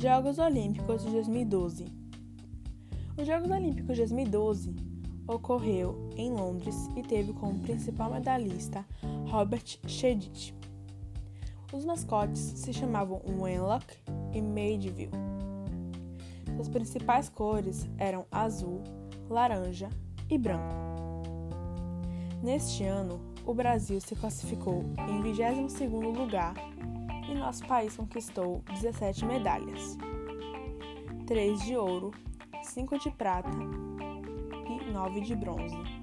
Jogos Olímpicos de 2012 Os Jogos Olímpicos de 2012 ocorreu em Londres e teve como principal medalhista Robert Shedid. Os mascotes se chamavam Wenlock e Madeville. Suas principais cores eram azul, laranja e branco. Neste ano, o Brasil se classificou em 22º lugar e nosso país conquistou 17 medalhas: 3 de ouro, 5 de prata e 9 de bronze.